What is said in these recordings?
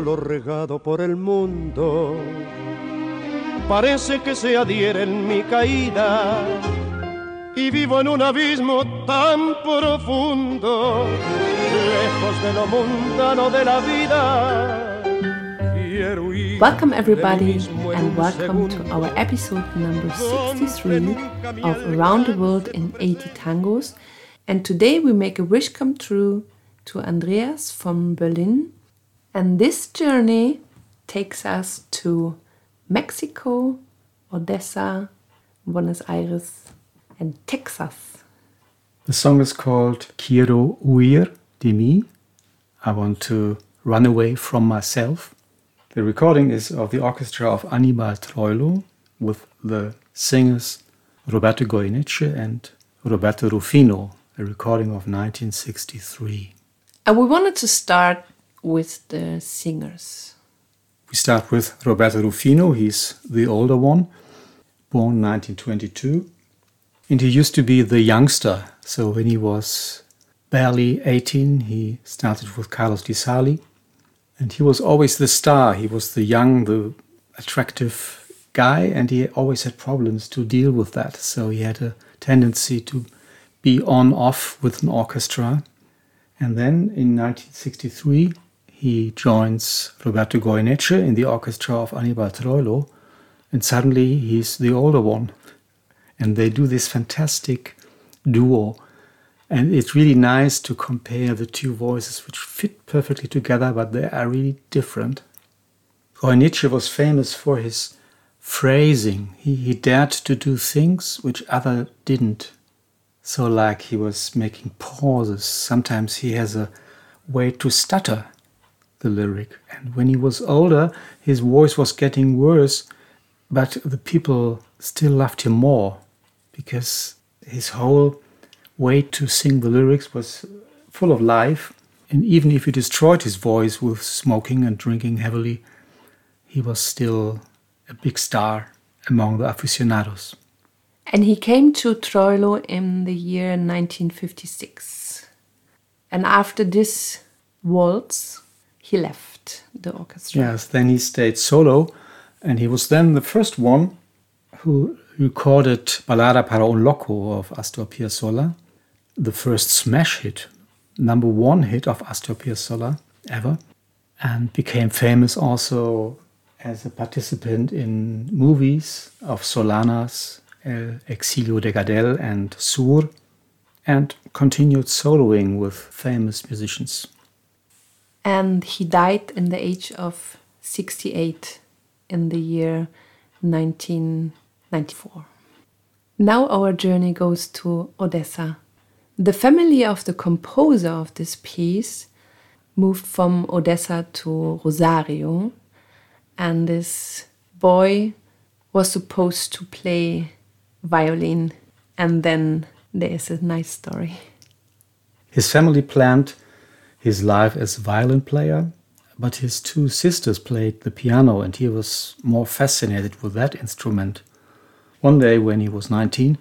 dolor regado por el mundo. Parece que se adhiere en mi caída y vivo en un abismo tan profundo, lejos de lo mundano de la vida. Welcome, everybody, and welcome to our episode number 63 of Around the World in 80 Tangos. And today we make a wish come true to Andreas from Berlin. And this journey takes us to Mexico, Odessa, Buenos Aires, and Texas. The song is called Quiero huir de mí. I want to run away from myself. The recording is of the orchestra of Anibal Troilo with the singers Roberto Goyeneche and Roberto Rufino, a recording of 1963. And we wanted to start with the singers. We start with Roberto Rufino, he's the older one, born 1922. And he used to be the youngster, so when he was barely 18, he started with Carlos Di Sarli and he was always the star. He was the young, the attractive guy, and he always had problems to deal with that. So he had a tendency to be on off with an orchestra. And then in 1963, he joins Roberto Goyeneche in the orchestra of Anibal Troilo, and suddenly he's the older one. And they do this fantastic duo and it's really nice to compare the two voices, which fit perfectly together, but they are really different. Goyeneche was famous for his phrasing. He, he dared to do things which other didn't. So, like he was making pauses. Sometimes he has a way to stutter the lyric. And when he was older, his voice was getting worse, but the people still loved him more because his whole way to sing the lyrics was full of life. And even if he destroyed his voice with smoking and drinking heavily, he was still a big star among the aficionados. And he came to Troilo in the year 1956. And after this waltz, he left the orchestra. Yes, then he stayed solo, and he was then the first one who recorded Balada para un Loco of Astor Piazzolla the first smash hit, number one hit of Astor Piazzolla ever, and became famous also as a participant in movies of Solanas, El Exilio de Gardel, and Sur, and continued soloing with famous musicians. And he died in the age of 68 in the year 1994. Now our journey goes to Odessa, the family of the composer of this piece moved from Odessa to Rosario, and this boy was supposed to play violin, and then there's a nice story. His family planned his life as violin player, but his two sisters played the piano, and he was more fascinated with that instrument. One day, when he was 19,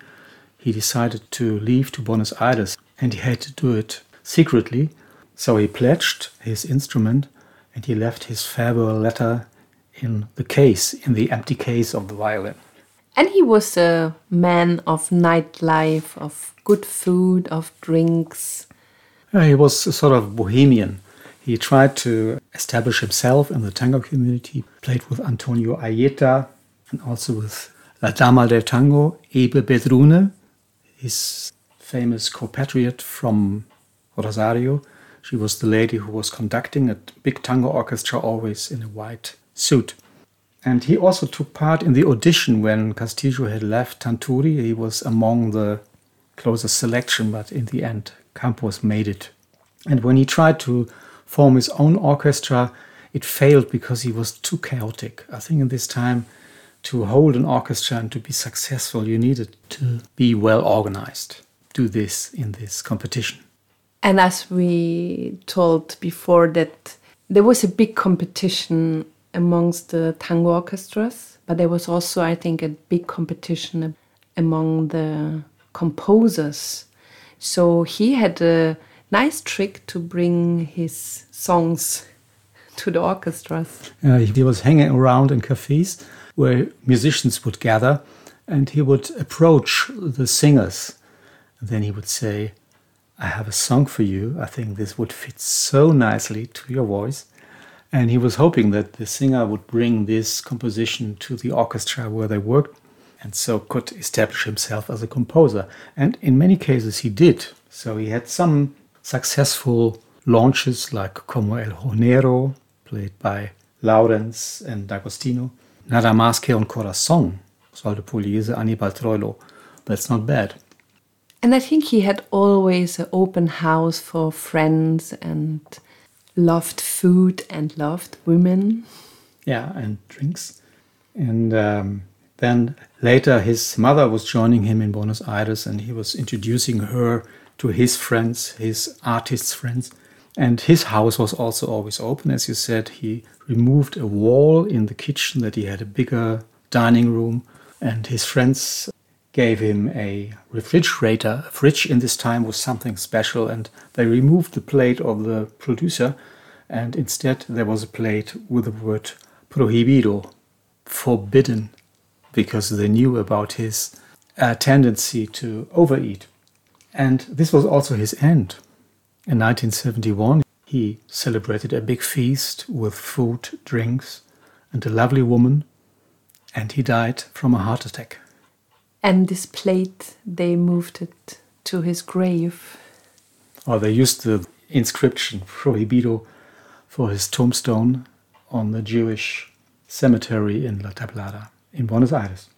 he decided to leave to Buenos Aires and he had to do it secretly. So he pledged his instrument and he left his farewell letter in the case, in the empty case of the violin. And he was a man of nightlife, of good food, of drinks. Yeah, he was a sort of bohemian. He tried to establish himself in the tango community, played with Antonio Ayeta and also with La Dama del Tango, Ebe Bedrune, his famous compatriot from Rosario. She was the lady who was conducting a big tango orchestra, always in a white suit. And he also took part in the audition when Castillo had left Tanturi. He was among the closest selection, but in the end, Campos made it. And when he tried to form his own orchestra, it failed because he was too chaotic. I think in this time, to hold an orchestra and to be successful, you needed to be well organized. Do this in this competition. And as we told before, that there was a big competition amongst the tango orchestras, but there was also, I think, a big competition among the composers. So he had a nice trick to bring his songs to the orchestras. Uh, he was hanging around in cafes where musicians would gather and he would approach the singers. Then he would say, I have a song for you. I think this would fit so nicely to your voice. And he was hoping that the singer would bring this composition to the orchestra where they worked and so could establish himself as a composer. And in many cases, he did. So he had some successful launches like Como el Hornero, played by Laurenz and D'Agostino, Nada más que un corazón, Solde Pugliese, Anibal Troilo. That's not bad. And I think he had always an open house for friends and loved food and loved women. Yeah, and drinks. And um, then later, his mother was joining him in Buenos Aires and he was introducing her to his friends, his artists' friends. And his house was also always open. As you said, he removed a wall in the kitchen that he had a bigger dining room. And his friends gave him a refrigerator. A fridge in this time was something special. And they removed the plate of the producer. And instead, there was a plate with the word prohibido, forbidden because they knew about his uh, tendency to overeat. And this was also his end. In 1971, he celebrated a big feast with food, drinks, and a lovely woman, and he died from a heart attack. And this plate, they moved it to his grave. Or they used the inscription Prohibido for his tombstone on the Jewish cemetery in La Tablada in Buenos Aires.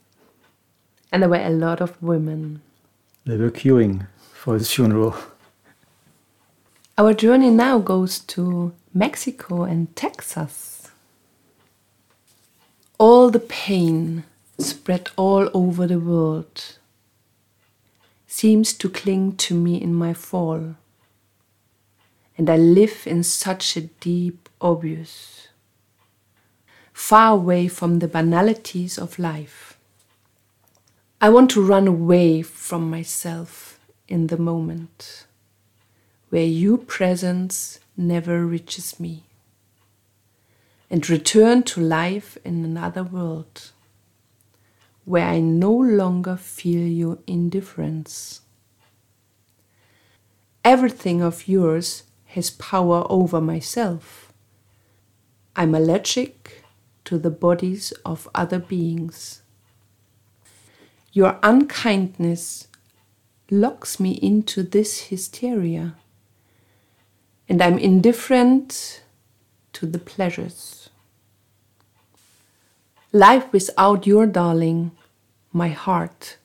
And there were a lot of women. They were queuing for his funeral. Our journey now goes to Mexico and Texas. All the pain spread all over the world seems to cling to me in my fall. And I live in such a deep obvious far away from the banalities of life. I want to run away from myself in the moment where your presence never reaches me and return to life in another world where I no longer feel your indifference. Everything of yours has power over myself. I'm allergic to the bodies of other beings. Your unkindness locks me into this hysteria, and I'm indifferent to the pleasures. Life without your darling, my heart,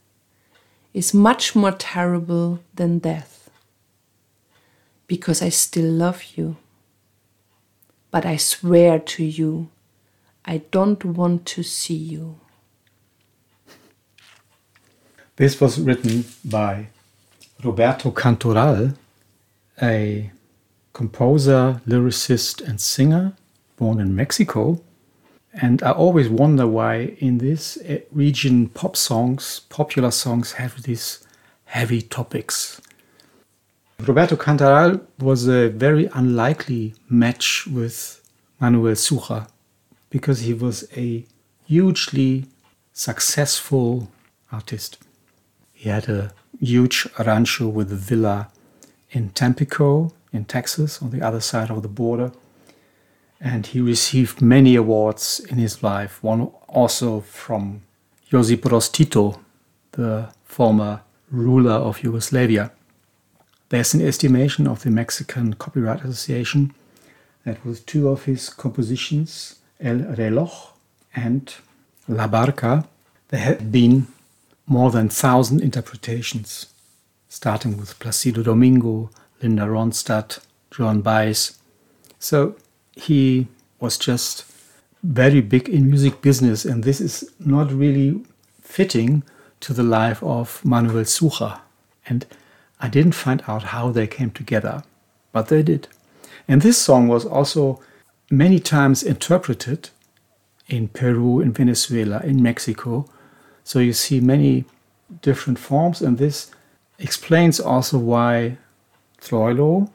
is much more terrible than death, because I still love you. But I swear to you I don't want to see you. This was written by Roberto Cantoral, a composer, lyricist, and singer born in Mexico. And I always wonder why in this region pop songs, popular songs, have these heavy topics. Roberto Cantoral was a very unlikely match with Manuel Sucher because he was a hugely successful artist. He had a huge rancho with a villa in Tampico, in Texas, on the other side of the border. And he received many awards in his life, one also from Josip Broz Tito, the former ruler of Yugoslavia. There's an estimation of the Mexican Copyright Association that with two of his compositions, El Reloj and La Barca, there have been more than thousand interpretations, starting with Placido Domingo, Linda Ronstadt, Joan Baez. So he was just very big in music business, and this is not really fitting to the life of Manuel Sucher. And I didn't find out how they came together, but they did. And this song was also many times interpreted in Peru, in Venezuela, in Mexico. So you see many different forms, and this explains also why Troilo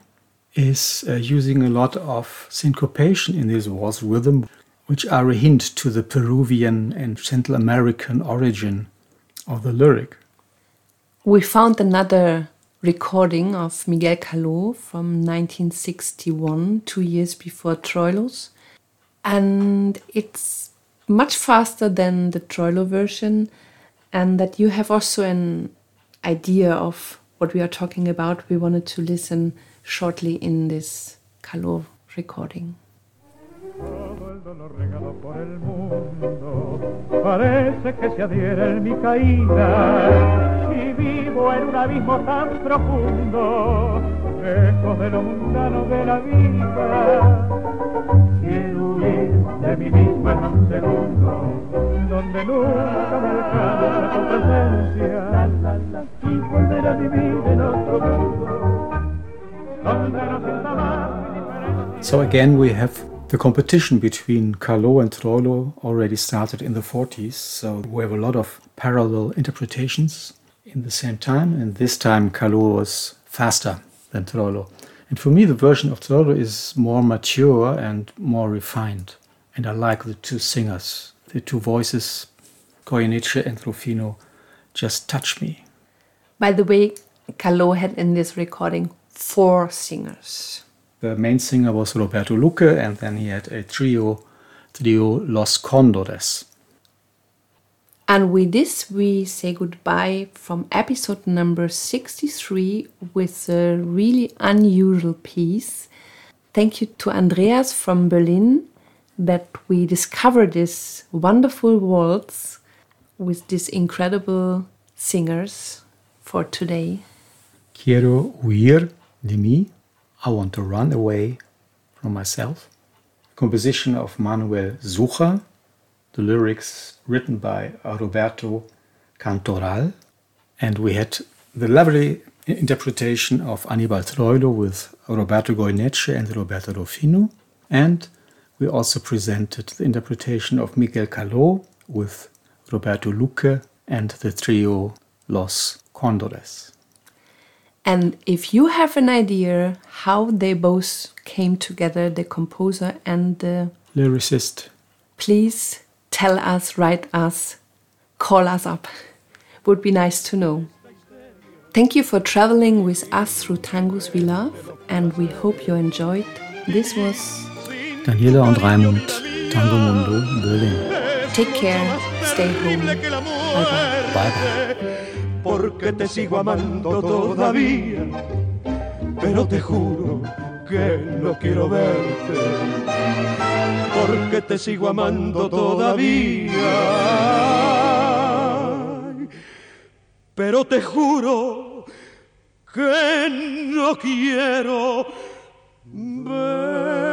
is uh, using a lot of syncopation in his waltz rhythm, which are a hint to the Peruvian and Central American origin of the lyric. We found another recording of Miguel Caló from 1961, two years before Troilo's, and it's much faster than the Troilo version, and that you have also an idea of what we are talking about. We wanted to listen shortly in this Caló recording. Parece que se adhiere en mi caída vivo en un abismo tan profundo, lejos de lo mundano de la vida. Quiero huir de mí mismo en un segundo, donde nunca me tu presencia, y volver a vivir en otro mundo. So again we have the competition between Caló and Troilo already started in the 40s, so we have a lot of parallel interpretations in the same time, and this time Caló was faster than Troilo. And for me, the version of Troilo is more mature and more refined, and I like the two singers. The two voices, Goyeneche and Rufino, just touch me. By the way, Caló had in this recording four singers. The main singer was Roberto Luque, and then he had a trio, trio Los Condores. And with this, we say goodbye from episode number 63 with a really unusual piece. Thank you to Andreas from Berlin that we discovered this wonderful waltz with these incredible singers for today. Quiero huir de mí. I want to run away from myself. Composition of Manuel Sucher. The lyrics written by Roberto Cantoral. And we had the lovely interpretation of Anibal Troilo with Roberto Goyeneche and Roberto Rufino. And we also presented the interpretation of Miguel Caló with Roberto Luque and the trio Los Condores. And if you have an idea how they both came together, the composer and the lyricist, please tell us, write us, call us up. Would be nice to know. Thank you for traveling with us through tangos we love, and we hope you enjoyed. This was Daniela und Raimund, Tango Mundo, Berlin. Take care, stay home. Bye bye. Bye bye. porque te sigo amando todavía, pero te juro que no quiero verte, porque te sigo amando todavía, pero te juro que no quiero verte.